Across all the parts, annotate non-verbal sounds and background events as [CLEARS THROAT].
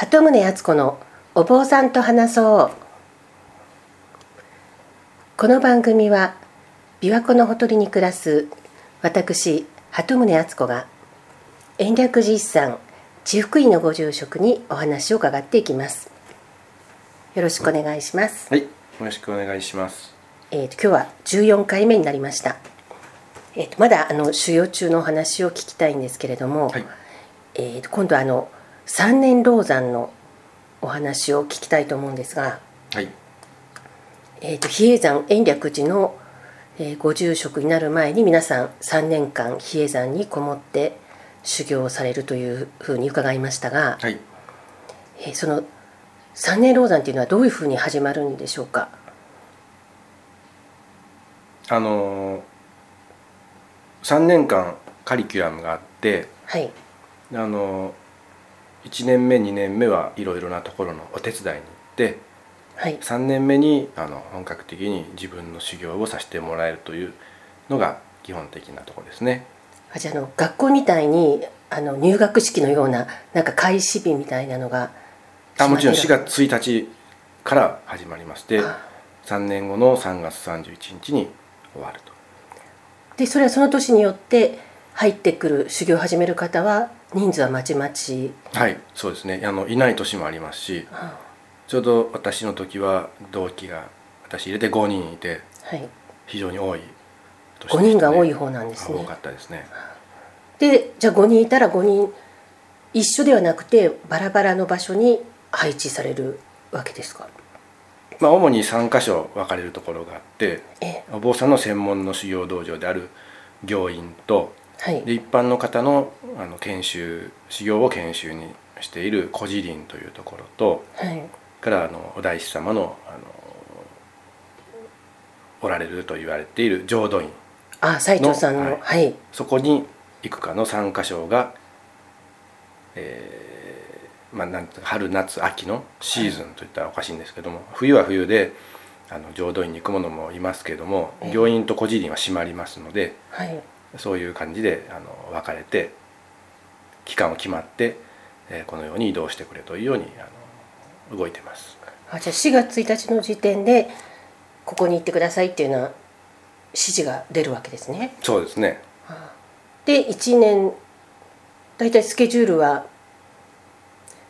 鳩宗敦子のお坊さんと話そう。この番組は琵琶湖のほとりに暮らす私鳩宗敦子が延暦寺一山地福院のご住職にお話を伺っていきます。よろしくお願いします。はい、よろしくお願いします。えーと今日は14回目になりました。えーとまだあの修行中のお話を聞きたいんですけれども、はい、えーと今度はあの三年老山のお話を聞きたいと思うんですが、はい、えー、と比叡山延暦寺の、えーご住職になる前に皆さん3年間比叡山にこもって修行をされるというふうに伺いましたが、はい、えーその三年老山というのはどういうふうに始まるんでしょうか？あのー、3年間カリキュラムがあって、はい。あのー、1年目2年目はいろいろなところのお手伝いに行ってはい3年目にあの本格的に自分の修行をさせてもらえるというのが基本的なところですね。あじゃああの学校みたいにあの入学式のようななんか開始日みたいなのがあもちろん4決まって月1日から始まりましてあ3年後の3月31日に終わると。でそれはその年によって入ってくる修行を始める方は人数はまちまち。はいそうですね。あのいない年もありますしあちょうど私の時は同期が私入れて5人いてはい。非常に多い年でした5人が多い方なんですね。多かったですね。でじゃあ5人いたら5人一緒ではなくてバラバラの場所に配置されるわけですか？まあ主に3箇所分かれるところがあってええ。お坊さんの専門の修行道場である行院とはい。で一般の方のあの研修修行を研修にしている古寺林というところとはい。からあのお大師様のあのおられると言われている浄土院あ斉藤さんののはい、はい。そこにいくかの3箇所が、えーまあ、なん春夏秋のシーズンといったらおかしいんですけども、冬は冬であの浄土院に行く者もいますけれどもええ。行院と古寺院は閉まりますのではいそういう感じであの分かれて期間を決まって、えーこのように移動してくれというようにあの動いてます。あじゃあ4月1日の時点でここに行ってくださいっていうような指示が出るわけですね。そうですね。で1年大体スケジュールは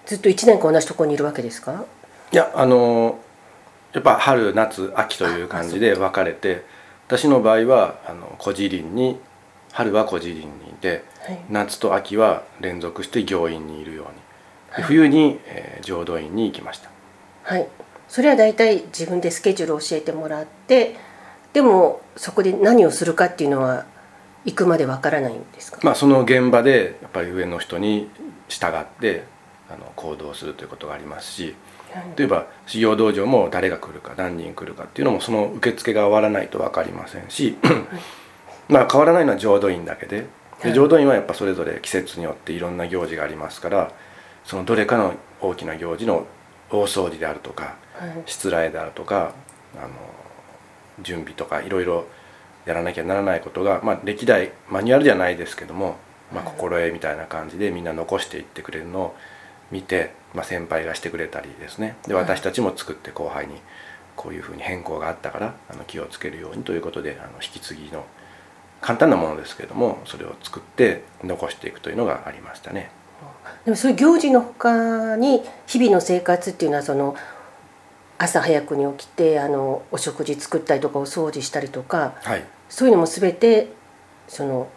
ずっと1年間同じところにいるわけですか？いやあのやっぱ春夏秋という感じで分か。れて私の場合はあの古寺林に春は古寺林にいてはい。夏と秋は連続して行院にいるように。で冬に、えー浄土院に行きました。はい。それは大体自分でスケジュールを教えてもらってでもそこで何をするかっていうのは行くまでわからないんですか、まあその現場でやっぱり上の人に従ってあの行動するということがありますしはい。例えば修行道場も誰が来るか何人来るかっていうのもその受付が終わらないと分かりませんし [LAUGHS] まあ変わらないのは浄土院だけで。はい。で浄土院はやっぱそれぞれ季節によっていろんな行事がありますからそのどれかの大きな行事の大掃除であるとかはい。失礼であるとかあの準備とかいろいろやらなきゃならないことが、まあ、歴代マニュアルじゃないですけども、まあ、はい。心得みたいな感じでみんな残していってくれるのを見て、まあ、先輩がしてくれたりですね。ではい私たちも作って後輩にこういうふうに変更があったからあの気をつけるようにということであの引き継ぎの簡単なものですけれどもそれを作って残していくというのがありましたね。でもそういう行事のほかに日々の生活っていうのはその朝早くに起きてあのお食事作ったりとかお掃除したりとかはい。そういうのも全てその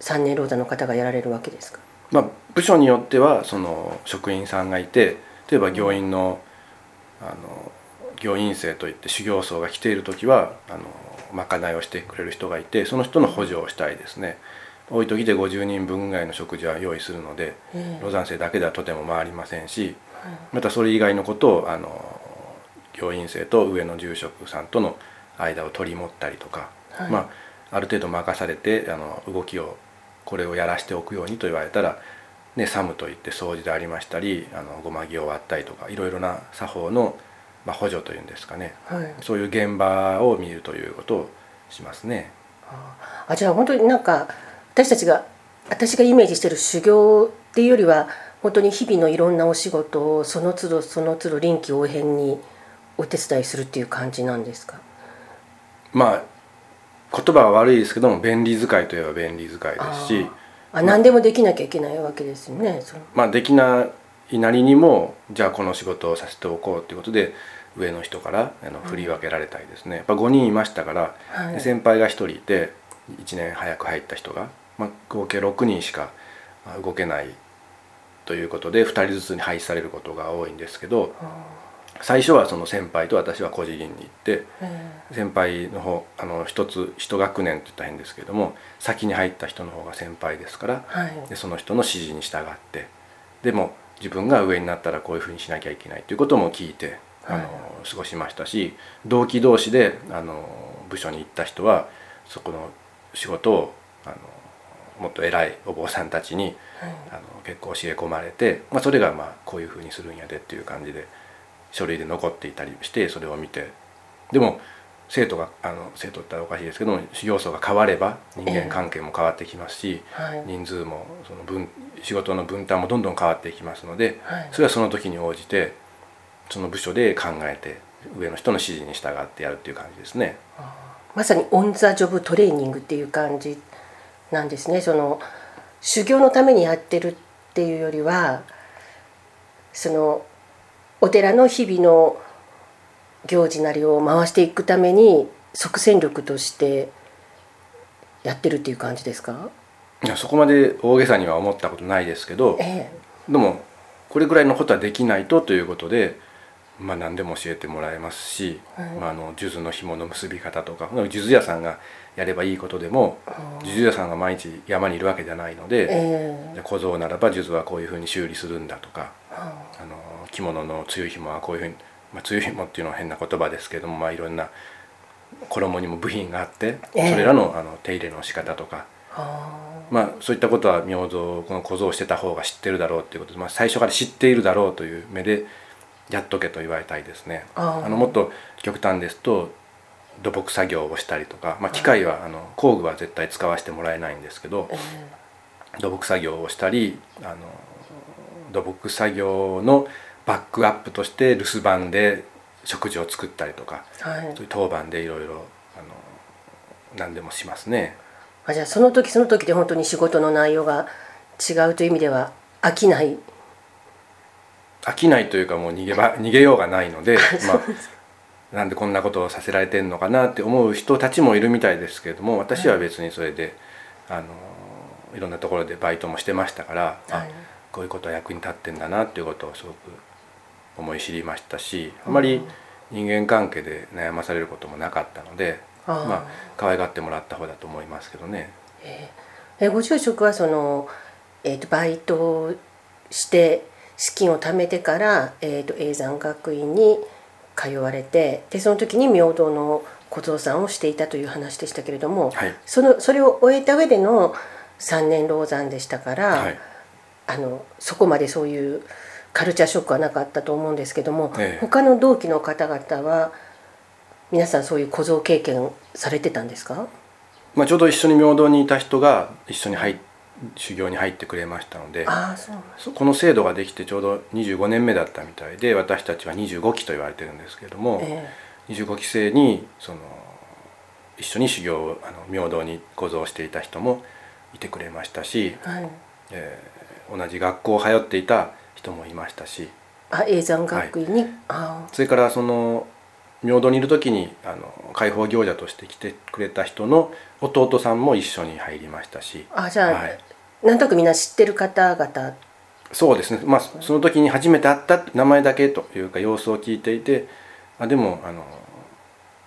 三年老座の方がやられるわけですか？まあ、部署によってはその職員さんがいて例えば行員のあの行員生といって修行僧が来ている時はあのまかないをしてくれる人がいてその人の補助をしたいですね。多い時で50人分ぐらいの食事は用意するのでええ。ロザン生だけではとても回りませんしはい。またそれ以外のことをあの行員生と上の住職さんとの間を取り持ったりとか、はい。まあ、ある程度任されてあの動きをこれをやらしておくようにと言われたら、ね、サムといって掃除でありましたりあのごまぎを割ったりとかいろいろな作法の、まあ、補助というんですかね。はい。そういう現場を見るということをしますね。あじゃあ本当になんか私たちが私がイメージしてる修行っていうよりは本当に日々のいろんなお仕事をその都度その都度臨機応変にお手伝いするっていう感じなんですか？まあ言葉は悪いですけども便利使いといえば便利使いですし。ああ何でもできなきゃいけないわけですよねまあできないなりにもじゃあこの仕事をさせておこうということで上の人からあの振り分けられたりですね、やっぱ5人いましたから、はい。で先輩が1人いて1年早く入った人が、まあ、合計6人しかまあ動けないということで2人ずつに配置されることが多いんですけど最初はその先輩と私は個人に行ってえ先輩の方あの一つ一学年って言ったら変ですけども先に入った人の方が先輩ですからでその人の指示に従ってでも自分が上になったらこういうふうにしなきゃいけないということも聞いてあの、はい。過ごしましたし同期同士であの部署に行った人はそこの仕事をあのもっと偉いお坊さんたちにはい。あの結構教え込まれて、まあ、それがまあこういうふうにするんやでっていう感じで書類で残っていたりしてそれを見て。でも生徒があの生徒って言ったらおかしいですけども修行僧が変われば人間関係も変わってきますし、はい。人数もその分仕事の分担もどんどん変わっていきますのではい。それはその時に応じてその部署で考えて上の人の指示に従ってやるっていう感じですね。まさにオン・ザ・ジョブトレーニングっていう感じなんですね。その修行のためにやってるっていうよりはそのお寺の日々の行事なりを回していくために即戦力としてやってるっていう感じですか？いやそこまで大げさには思ったことないですけどえでもこれぐらいのことはできないとということで、まあ、何でも教えてもらえますし、はい。まあ、あの数珠の紐の結び方とか数珠屋さんがやればいいことでも数珠屋さんが毎日山にいるわけじゃないのえで、えじゃあ小僧ならば数珠はこういうふうに修理するんだとかえあの着物の露紐はこういうふうに、まあ、露紐っていうのは変な言葉ですけども、まあ、いろんな衣にも部品があってそえ。えれらのあの手入れの仕方とか。あまあ、そういったことは明蔵この小僧をしてた方が知ってるだろうということで、まあ、最初から知っているだろうという目でやっとけと言われたいですね。あのもっと極端ですと土木作業をしたりとか、まあ、機械はあの工具は絶対使わせてもらえないんですけどえ。土木作業をしたりあの土木作業のバックアップとして留守番で食事を作ったりとかえはい。そういう当番でいろいろあの何でもしますね。あじゃあその時その時で本当に仕事の内容が違うという意味では飽きない。飽きないというかもう逃げば [LAUGHS] 逃げようがないので、まあ、なんでこんなことをさせられてんのかなって思う人たちもいるみたいですけれども私は別にそれであのいろんなところでバイトもしてましたから、あはい。こういうことは役に立ってんだなっていうことをすごく思い知りましたしあまり人間関係で悩まされることもなかったので、あー。まあ可愛がってもらった方だと思いますけどね。えご住職はその、えー、とバイトをして資金を貯めてから、えー、と永山学院に通われてでその時に明道の小僧さんをしていたという話でしたけれども、はい。そのそれを終えた上での3年老山でしたから、はい。あのそこまでそういうカルチャーショックはなかったと思うんですけども、ええ。他の同期の方々は皆さんそういう小僧経験されてたんですか？まあ、ちょうど一緒に明堂にいた人が一緒に入っ修行に入ってくれましたのでこの制度ができてちょうど25年目だったみたいで私たちは25期と言われてるんですけれども、え25期生にその一緒に修行をあの明堂にご像していた人もいてくれましたし、えはい。えー同じ学校を通っていた人もいましたし。あ永山学院に、あそれからその明堂にいる時にあの解放行者として来てくれた人の弟さんも一緒に入りましたし。ああじゃあ、はい。なんとなくみんな知ってる方々？そうですね、まあ、その時に初めて会った名前だけというか様子を聞いていてあでもあの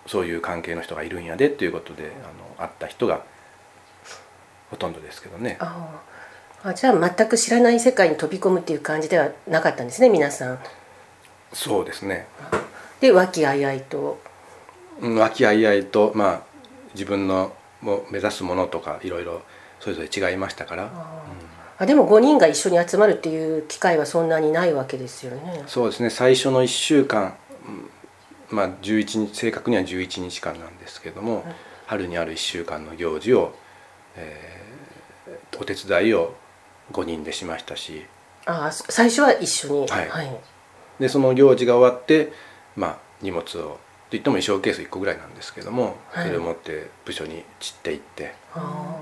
そういう関係の人がいるんやでっていうことであの会った人がほとんどですけどね。あああじゃあ全く知らない世界に飛び込むっていう感じではなかったんですね皆さん。そうですね。で和気あいあいと。うん和気あいあいと、まあ、自分の目指すものとかいろいろそれぞれ違いましたから。あでも5人が一緒に集まるっていう機会はそんなにないわけですよね。そうですね。最初の1週間、うんまあ、11日正確には11日間なんですけども、春にある1週間の行事を、えーお手伝いを5人でしましたし。ああそ最初は一緒に。はい。はい。でその行事が終わって、まあ、荷物をといっても衣装ケース1個ぐらいなんですけども、はい。それを持って部署に散っていって。あ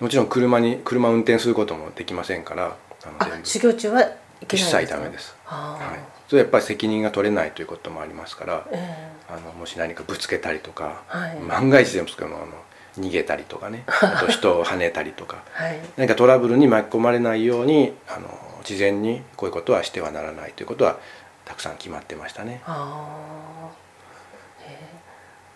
もちろん車に車を運転することもできませんからあの修行中はいけないん一ですか？切ダメです、はい、それはやっぱり責任が取れないということもありますからえあのもし何かぶつけたりとか、はい。万が一でもそのあの逃げたりとかね。[LAUGHS] あと人を跳ねたりとか。えはい。何かトラブルに巻き込まれないようにあの事前にこういうことはしてはならないということはたくさん決まってましたね。あ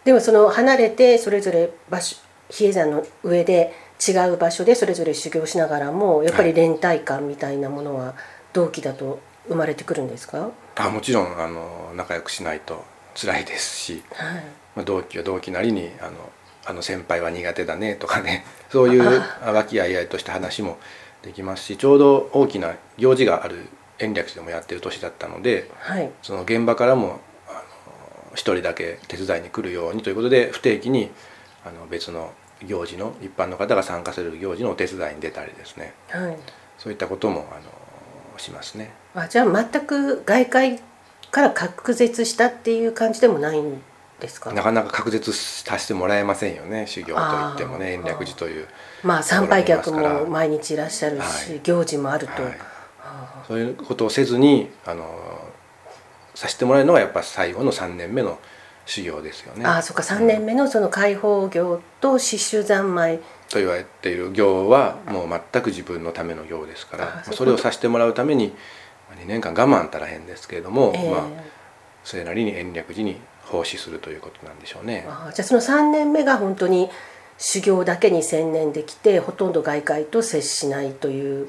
でもその離れてそれぞれ場所比叡山の上で違う場所でそれぞれ修行しながらもやっぱり連帯感みたいなものは同期だと生まれてくるんですか、あもちろんあの仲良くしないと辛いですし、はい。まあ、同期は同期なりにあのあの先輩は苦手だねとかね。[LAUGHS] そういう和気あいあいとした話もできますしちょうど大きな行事がある延暦寺でもやってる年だったのではい。その現場からも一人だけ手伝いに来るようにということで不定期にあの別の行事の一般の方が参加する行事のお手伝いに出たりですね。はい。そういったこともあのしますね。あじゃあ全く外界から隔絶したっていう感じでもないんですか？なかなか確実させてもらえませんよね修行といってもね延暦寺という、まあ参拝客も毎日いらっしゃるし、はい。行事もあると、はい。あそういうことをせずにあのさせてもらえるのがやっぱ最後の3年目の修行ですよね。ああそっか。3年目のその開放業と刺繍三昧。と言われている行はもう全く自分のための行ですからあそれをさせてもらうためにまあ2年間我慢たらへんですけれども、ええ。まあ、それなりに延暦寺に奉仕するということなんでしょうね。ああじゃあその3年目が本当に修行だけに専念できてほとんど外界と接しないという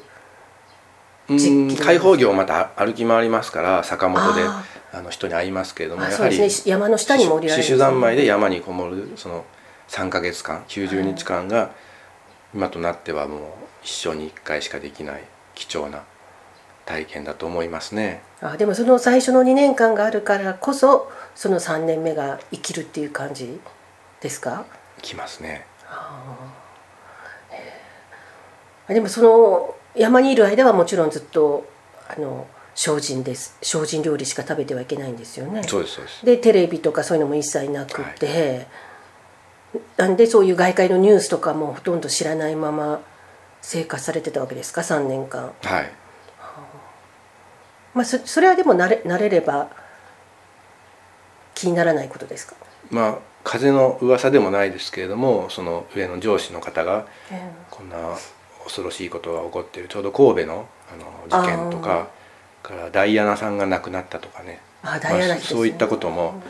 うん開放業また歩き回りますから坂本でああの人に会いますけれどもやはりね。山の下にも降りられるね三昧で山にこもるその3ヶ月間90日間が今となってはもう一生に1回しかできない貴重な体験だと思いますね。あでもその最初の2年間があるからこそその3年目が生きるっていう感じですか？きますね。あでもその山にいる間はもちろんずっとあの精進です。精進料理しか食べてはいけないんですよね。そうですそうです。でテレビとかそういうのも一切なくて、なんでそういう外界のニュースとかもほとんど知らないまま生活されてたわけですか？3年間。はい。まあそそれはでも慣れ慣れれば気にならないことですか、まあ風の噂でもないですけれどもその上の上司の方がこんな恐ろしいことが起こっているちょうど神戸のあの事件とかからダイアナさんが亡くなったとかね。あダイアナね。そういったことも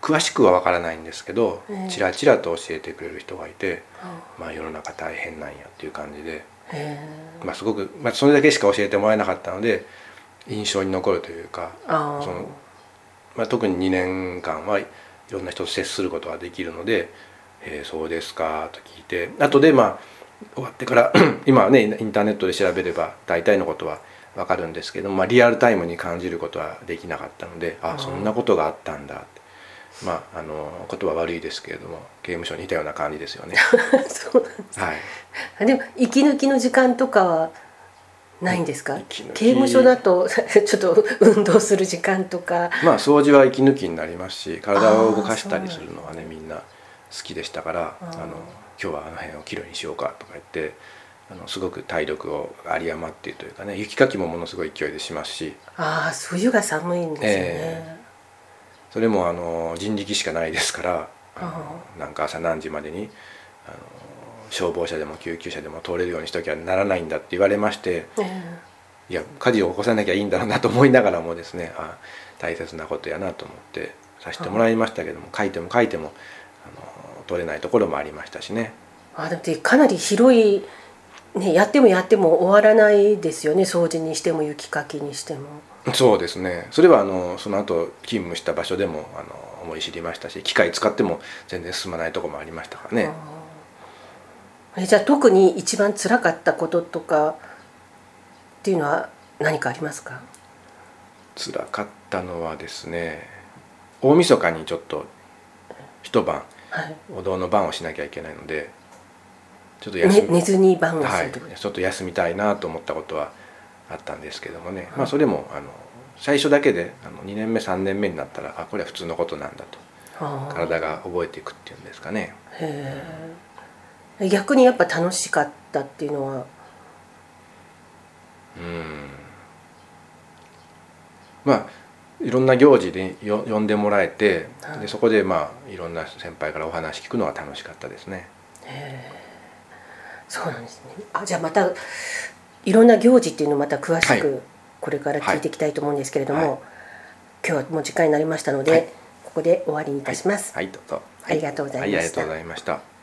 詳しくは分からないんですけど、ええ。ちらちらと教えてくれる人がいて、あまあ、世の中大変なんやっていう感じで、へまあ、すごく、まあ、それだけしか教えてもらえなかったので印象に残るというかその、まあ、特に2年間はいろんな人と接することができるので「えーそうですか」と聞いて後でまあ終わってから [CLEARS THROAT] 今はねインターネットで調べれば大体のことは分かるんですけど、まあ、リアルタイムに感じることはできなかったのであそんなことがあったんだって。まああの言葉悪いですけれども刑務所にいたような感じですよね。[LAUGHS] そうなんです。はい。あでも息抜きの時間とかはないんですか？刑務所だと [LAUGHS] ちょっと運動する時間とか。まあ掃除は息抜きになりますし体を動かしたりするのはねみんな好きでしたからあの今日はあの辺をきれいにしようかとか言ってあのすごく体力を有り余っているというかね雪かきもものすごい勢いでしますし。ああ冬が寒いんですよね、えそれもあの人力しかないですからあのあなんか朝何時までにあの消防車でも救急車でも通れるようにしときゃならないんだって言われましてえいや火事を起こさなきゃいいんだろうなと思いながらもですねあ大切なことやなと思ってさせてもらいましたけども書いても書いてもあの取れないところもありましたしね。えあでかなり広い、ね、やってもやっても終わらないですよね。掃除にしても雪かきにしても。そうですね。それはあのその後勤務した場所でもあの思い知りましたし機械使っても全然進まないところもありましたからねえじゃあ特に一番辛かったこととかっていうのは何かありますか？辛かったのはですね大晦日にちょっと一晩はい。お堂の晩をしなきゃいけないのでちょっと休ね、み寝ずに晩をすはいるってこと、ちょっと休みたいなと思ったことはあったんですけどもね、まあ、それもあの最初だけであの2年目3年目になったらあこれは普通のことなんだと。体が覚えていくっていうんですかね。へえ逆にやっぱ楽しかったっていうのは。うん。まあいろんな行事でよ呼んでもらえてはい。でそこでまあいろんな先輩からお話聞くのは楽しかったですね。そうなんですね。あじゃあまたいろんな行事っていうのをまた詳しはい。くこれから聞いていきたいと思うんですけれども、はい。今日はもう時間になりましたので、はい。ここで終わりにいたします、はい、どうぞ。ありがとうございました。はい、ありがとうございました。